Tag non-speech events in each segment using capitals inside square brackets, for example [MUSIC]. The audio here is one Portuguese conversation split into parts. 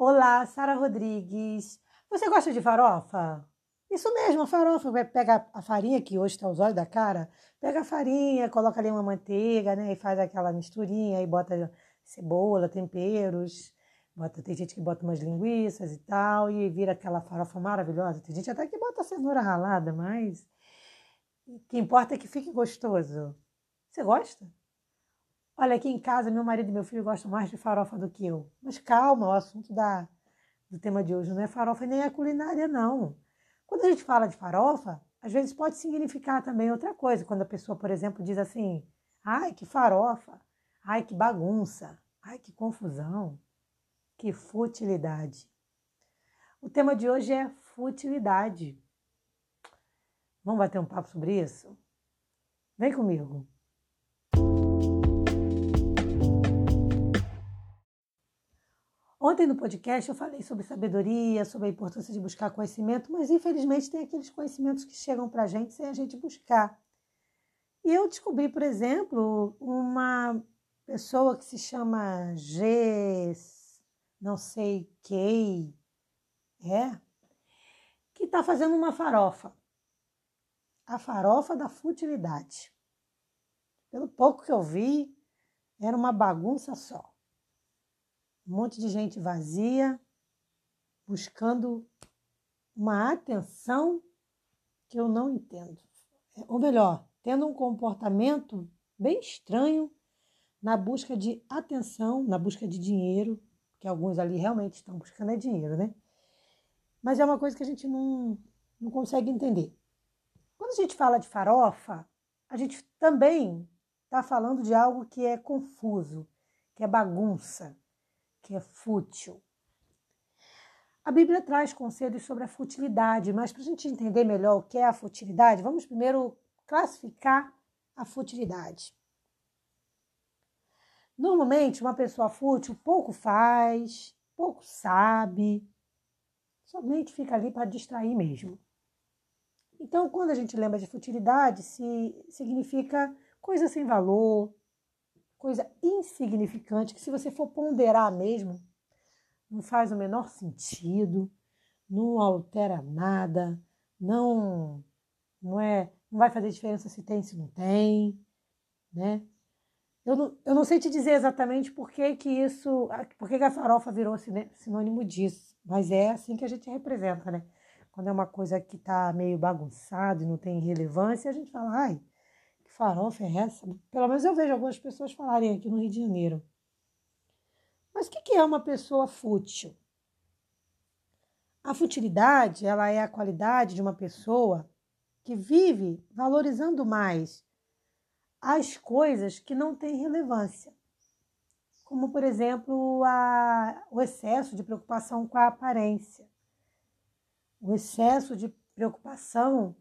Olá, Sara Rodrigues. Você gosta de farofa? Isso mesmo, a farofa. Vai pegar a farinha, que hoje está os olhos da cara, pega a farinha, coloca ali uma manteiga, né? E faz aquela misturinha, e bota cebola, temperos. Bota, tem gente que bota umas linguiças e tal, e vira aquela farofa maravilhosa. Tem gente até que bota cenoura ralada, mas o que importa é que fique gostoso. Você gosta? Olha, aqui em casa, meu marido e meu filho gostam mais de farofa do que eu. Mas calma, o assunto da, do tema de hoje não é farofa nem é culinária, não. Quando a gente fala de farofa, às vezes pode significar também outra coisa. Quando a pessoa, por exemplo, diz assim: ai, que farofa, ai, que bagunça, ai, que confusão, que futilidade. O tema de hoje é futilidade. Vamos bater um papo sobre isso? Vem comigo. Ontem no podcast eu falei sobre sabedoria, sobre a importância de buscar conhecimento, mas infelizmente tem aqueles conhecimentos que chegam para a gente sem a gente buscar. E eu descobri, por exemplo, uma pessoa que se chama G, não sei quem, é, que está fazendo uma farofa. A farofa da futilidade. Pelo pouco que eu vi, era uma bagunça só. Um monte de gente vazia, buscando uma atenção que eu não entendo. Ou melhor, tendo um comportamento bem estranho na busca de atenção, na busca de dinheiro, que alguns ali realmente estão buscando é dinheiro, né? Mas é uma coisa que a gente não, não consegue entender. Quando a gente fala de farofa, a gente também está falando de algo que é confuso, que é bagunça, que é fútil. A Bíblia traz conselhos sobre a futilidade, mas para a gente entender melhor o que é a futilidade, vamos primeiro classificar a futilidade. Normalmente, uma pessoa fútil pouco faz, pouco sabe, somente fica ali para distrair mesmo. Então, quando a gente lembra de futilidade, se significa coisa sem valor, coisa insignificante que se você for ponderar mesmo, não faz o menor sentido, não altera nada, não não é, não vai fazer diferença se tem, se não tem, né? Eu não, eu não sei te dizer exatamente por que, que isso, por que, que a farofa virou sinônimo disso, mas é assim que a gente representa, né? Quando é uma coisa que tá meio bagunçada e não tem relevância, a gente fala, ai, farofa é essa? Pelo menos eu vejo algumas pessoas falarem aqui no Rio de Janeiro. Mas o que é uma pessoa fútil? A futilidade, ela é a qualidade de uma pessoa que vive valorizando mais as coisas que não têm relevância. Como, por exemplo, a, o excesso de preocupação com a aparência, o excesso de preocupação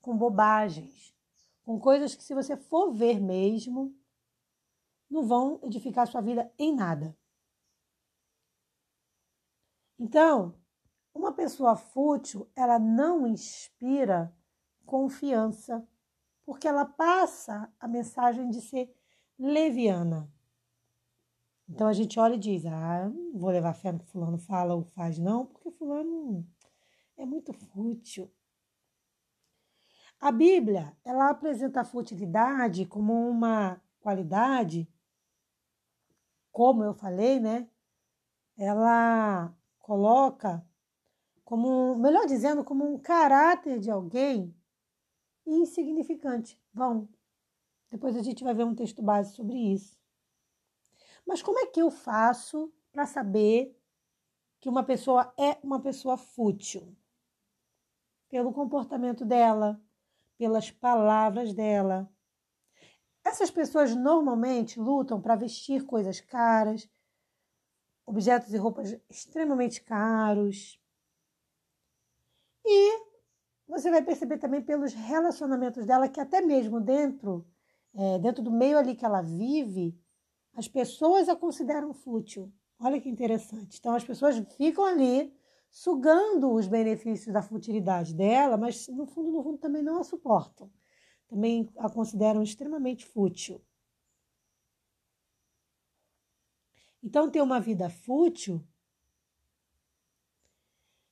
com bobagens, com coisas que, se você for ver mesmo, não vão edificar sua vida em nada. Então, uma pessoa fútil, ela não inspira confiança, porque ela passa a mensagem de ser leviana. Então a gente olha e diz: Ah, não vou levar fé no que Fulano fala ou faz, não, porque Fulano é muito fútil. A Bíblia, ela apresenta a futilidade como uma qualidade, como eu falei, né? Ela coloca como, melhor dizendo, como um caráter de alguém insignificante. Vão. Depois a gente vai ver um texto base sobre isso. Mas como é que eu faço para saber que uma pessoa é uma pessoa fútil? Pelo comportamento dela, pelas palavras dela. Essas pessoas normalmente lutam para vestir coisas caras, objetos e roupas extremamente caros. E você vai perceber também pelos relacionamentos dela que até mesmo dentro, é, dentro do meio ali que ela vive, as pessoas a consideram fútil. Olha que interessante. Então as pessoas ficam ali sugando os benefícios da futilidade dela, mas no fundo, no fundo também não a suportam. Também a consideram extremamente fútil. Então, ter uma vida fútil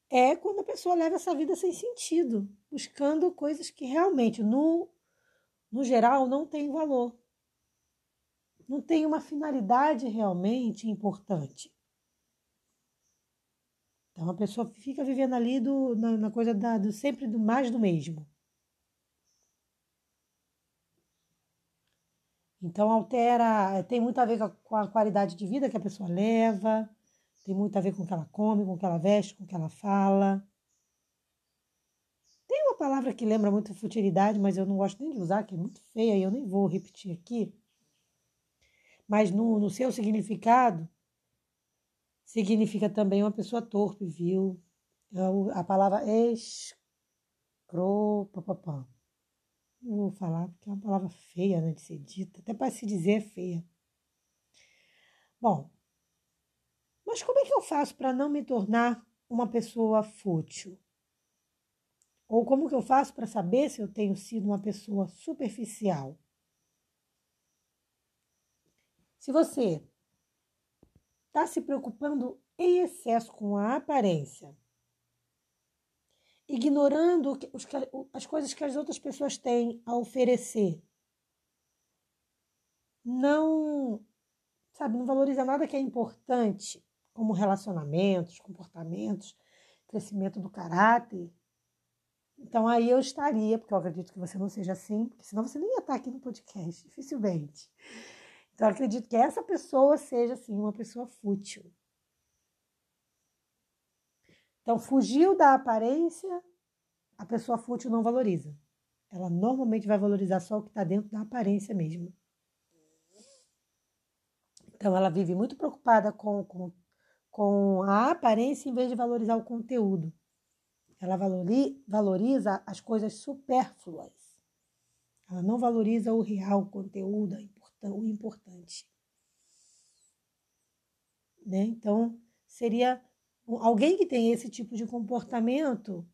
é quando a pessoa leva essa vida sem sentido, buscando coisas que realmente, no, no geral, não têm valor. Não tem uma finalidade realmente importante. Então a pessoa fica vivendo ali do, na, na coisa da, do, sempre do mais do mesmo. Então altera, tem muito a ver com a qualidade de vida que a pessoa leva, tem muito a ver com o que ela come, com o que ela veste, com o que ela fala. Tem uma palavra que lembra muito futilidade, mas eu não gosto nem de usar, que é muito feia e eu nem vou repetir aqui. Mas no, no seu significado, significa também uma pessoa torpe, viu? É a palavra escro, papapá. Não vou falar porque é uma palavra feia né, de ser dita, até para se dizer é feia. Bom, mas como é que eu faço para não me tornar uma pessoa fútil? Ou como que eu faço para saber se eu tenho sido uma pessoa superficial? Se você está se preocupando em excesso com a aparência, ignorando as coisas que as outras pessoas têm a oferecer, não, sabe, não valoriza nada que é importante, como relacionamentos, comportamentos, crescimento do caráter. Então aí eu estaria, porque eu acredito que você não seja assim, porque senão você nem ia estar aqui no podcast, dificilmente. Então eu acredito que essa pessoa seja assim uma pessoa fútil. Então fugiu da aparência, a pessoa fútil não valoriza. Ela normalmente vai valorizar só o que está dentro da aparência mesmo. Então ela vive muito preocupada com, com com a aparência em vez de valorizar o conteúdo. Ela valoriza as coisas supérfluas. Ela não valoriza o real, o conteúdo, o importante. Né? Então, seria alguém que tem esse tipo de comportamento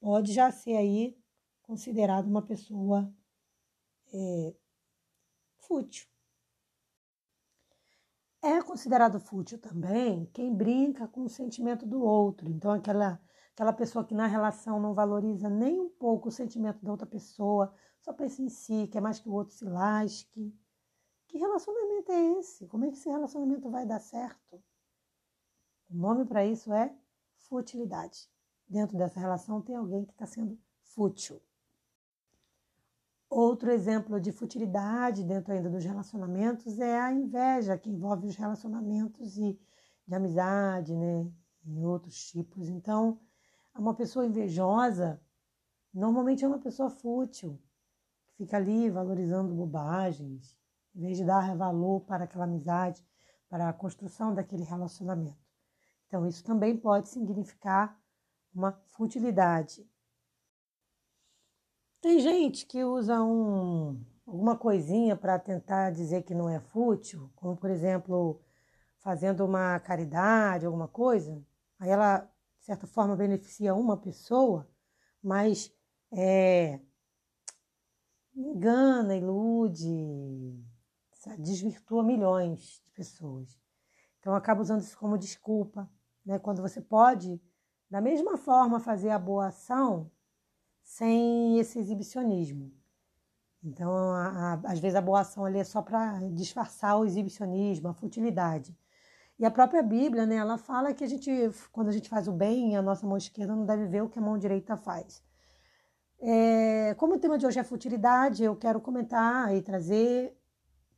pode já ser aí considerado uma pessoa é, fútil. É considerado fútil também quem brinca com o sentimento do outro. Então, aquela, aquela pessoa que na relação não valoriza nem um pouco o sentimento da outra pessoa, só pensa em si, quer mais que o outro se lasque. Que relacionamento é esse? Como é que esse relacionamento vai dar certo? O nome para isso é futilidade. Dentro dessa relação tem alguém que está sendo fútil. Outro exemplo de futilidade dentro ainda dos relacionamentos é a inveja, que envolve os relacionamentos e de amizade, né? E outros tipos. Então, uma pessoa invejosa normalmente é uma pessoa fútil, que fica ali valorizando bobagens, em vez de dar valor para aquela amizade, para a construção daquele relacionamento. Então, isso também pode significar uma futilidade. Tem gente que usa um, alguma coisinha para tentar dizer que não é fútil, como por exemplo, fazendo uma caridade, alguma coisa, aí ela, certa forma, beneficia uma pessoa, mas é, engana, ilude, desvirtua milhões de pessoas. Então acaba usando isso como desculpa, né? Quando você pode, da mesma forma, fazer a boa ação sem esse exibicionismo. Então, a, a, às vezes a boa ação ali é só para disfarçar o exibicionismo, a futilidade. E a própria Bíblia, né, ela fala que a gente, quando a gente faz o bem, a nossa mão esquerda não deve ver o que a mão direita faz. É, como o tema de hoje é futilidade, eu quero comentar e trazer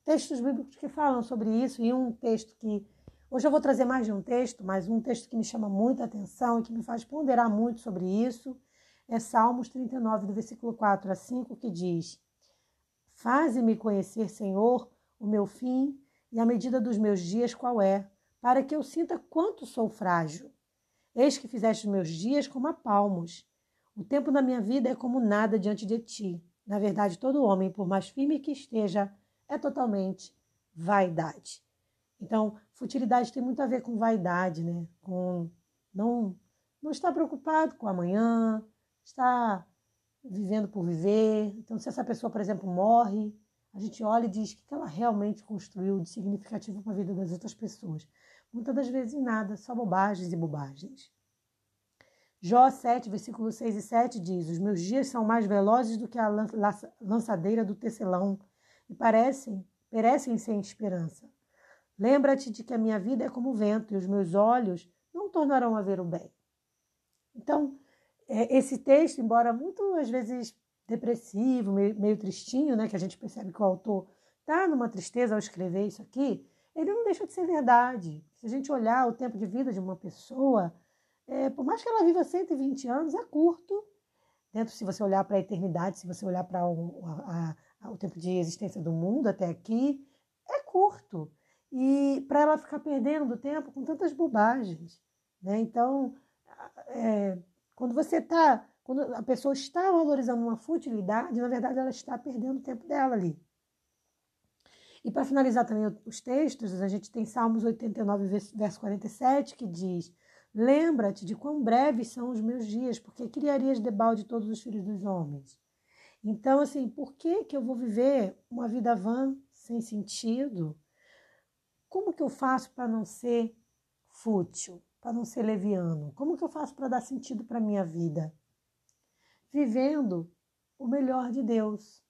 textos bíblicos que falam sobre isso e um texto que hoje eu vou trazer mais de um texto, mas um texto que me chama muita atenção e que me faz ponderar muito sobre isso é Salmos 39, do versículo 4 a 5, que diz: Faze-me conhecer, Senhor, o meu fim e a medida dos meus dias qual é, para que eu sinta quanto sou frágil. Eis que fizeste os meus dias como a palmos. O tempo da minha vida é como nada diante de ti. Na verdade, todo homem, por mais firme que esteja, é totalmente vaidade. Então, futilidade tem muito a ver com vaidade, né? Com não não estar preocupado com amanhã, está vivendo por viver. Então, se essa pessoa, por exemplo, morre, a gente olha e diz o que ela realmente construiu de significativo para a vida das outras pessoas. Muitas das vezes nada, só bobagens e bobagens. Jó 7, versículos 6 e 7 diz: Os meus dias são mais velozes do que a lançadeira do tecelão e parecem, perecem sem esperança. Lembra-te de que a minha vida é como o vento e os meus olhos não tornarão a ver o bem. Então, é, esse texto, embora muito às vezes depressivo, meio, meio tristinho, né, que a gente percebe que o autor está numa tristeza ao escrever isso aqui, ele não deixa de ser verdade. Se a gente olhar o tempo de vida de uma pessoa, é, por mais que ela viva 120 anos, é curto. Dentro, se você olhar para a eternidade, se você olhar para o, o tempo de existência do mundo até aqui, é curto. E para ela ficar perdendo tempo com tantas bobagens. Né? Então, é, quando você está, quando a pessoa está valorizando uma futilidade, na verdade ela está perdendo o tempo dela ali. E para finalizar também os textos, a gente tem Salmos 89, verso 47, que diz: Lembra-te de quão breves são os meus dias, porque criarias debalde todos os filhos dos homens. Então, assim, por que, que eu vou viver uma vida vã, sem sentido? Como que eu faço para não ser fútil, para não ser leviano? Como que eu faço para dar sentido para minha vida? Vivendo o melhor de Deus.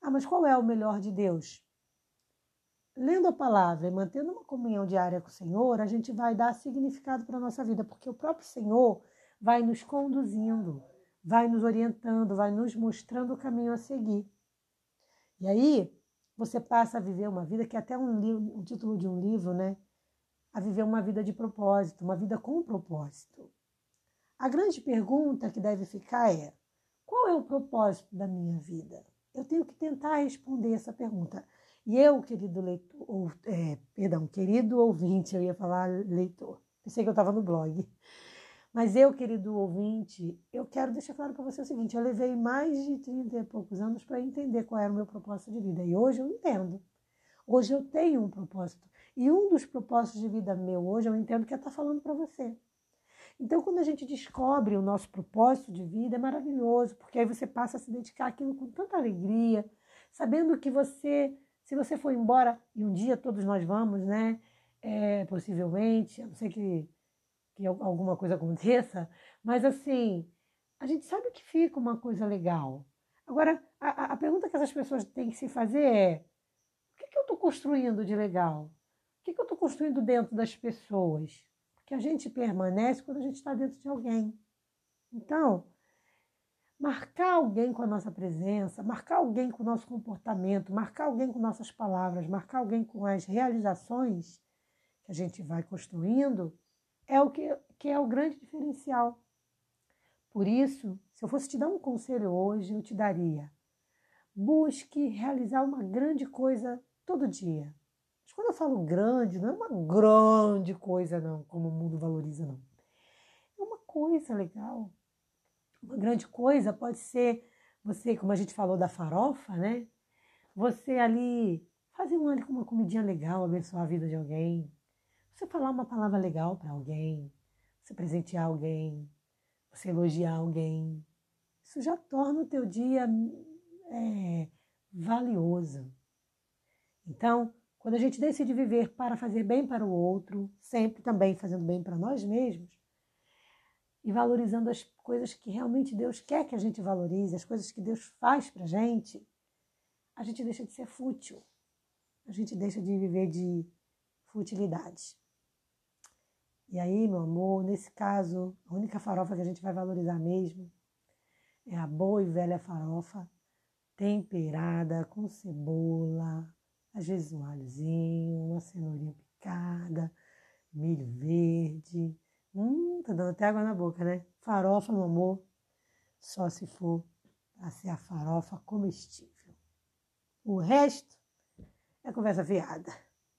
Ah, mas qual é o melhor de Deus? lendo a palavra e mantendo uma comunhão diária com o Senhor, a gente vai dar significado para a nossa vida, porque o próprio Senhor vai nos conduzindo, vai nos orientando, vai nos mostrando o caminho a seguir. E aí você passa a viver uma vida que é até um, livro, um título de um livro, né? A viver uma vida de propósito, uma vida com propósito. A grande pergunta que deve ficar é: qual é o propósito da minha vida? Eu tenho que tentar responder essa pergunta. E eu, querido leitor, ou, é, perdão, querido ouvinte, eu ia falar leitor, pensei que eu estava no blog. Mas eu, querido ouvinte, eu quero deixar claro para você o seguinte: eu levei mais de 30 e poucos anos para entender qual era o meu propósito de vida. E hoje eu entendo. Hoje eu tenho um propósito. E um dos propósitos de vida meu hoje, eu entendo que é estar tá falando para você. Então, quando a gente descobre o nosso propósito de vida, é maravilhoso, porque aí você passa a se dedicar àquilo com tanta alegria, sabendo que você se você for embora, e um dia todos nós vamos, né? É, possivelmente, a não ser que, que alguma coisa aconteça, mas assim, a gente sabe que fica uma coisa legal. Agora, a, a pergunta que essas pessoas têm que se fazer é: o que, que eu estou construindo de legal? O que, que eu estou construindo dentro das pessoas? Porque a gente permanece quando a gente está dentro de alguém. Então, marcar alguém com a nossa presença, marcar alguém com o nosso comportamento, marcar alguém com nossas palavras, marcar alguém com as realizações que a gente vai construindo, é o que, que é o grande diferencial. Por isso, se eu fosse te dar um conselho hoje, eu te daria: busque realizar uma grande coisa todo dia. Quando eu falo grande, não é uma grande coisa, não, como o mundo valoriza, não. É uma coisa legal uma grande coisa pode ser você, como a gente falou da farofa, né? Você ali fazer uma, uma comidinha legal, abençoar a vida de alguém. Você falar uma palavra legal para alguém, você presentear alguém, você elogiar alguém. Isso já torna o teu dia é, valioso. Então, quando a gente decide viver para fazer bem para o outro, sempre também fazendo bem para nós mesmos, e valorizando as coisas que realmente Deus quer que a gente valorize, as coisas que Deus faz para a gente, a gente deixa de ser fútil. A gente deixa de viver de futilidade. E aí, meu amor, nesse caso, a única farofa que a gente vai valorizar mesmo é a boa e velha farofa temperada com cebola, às vezes um alhozinho, uma cenourinha picada, milho verde, Hum, tá dando até água na boca, né? Farofa, meu amor, só se for para ser a farofa comestível. O resto é conversa fiada,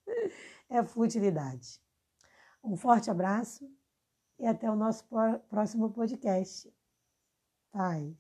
[LAUGHS] é futilidade. Um forte abraço e até o nosso próximo podcast. Paz.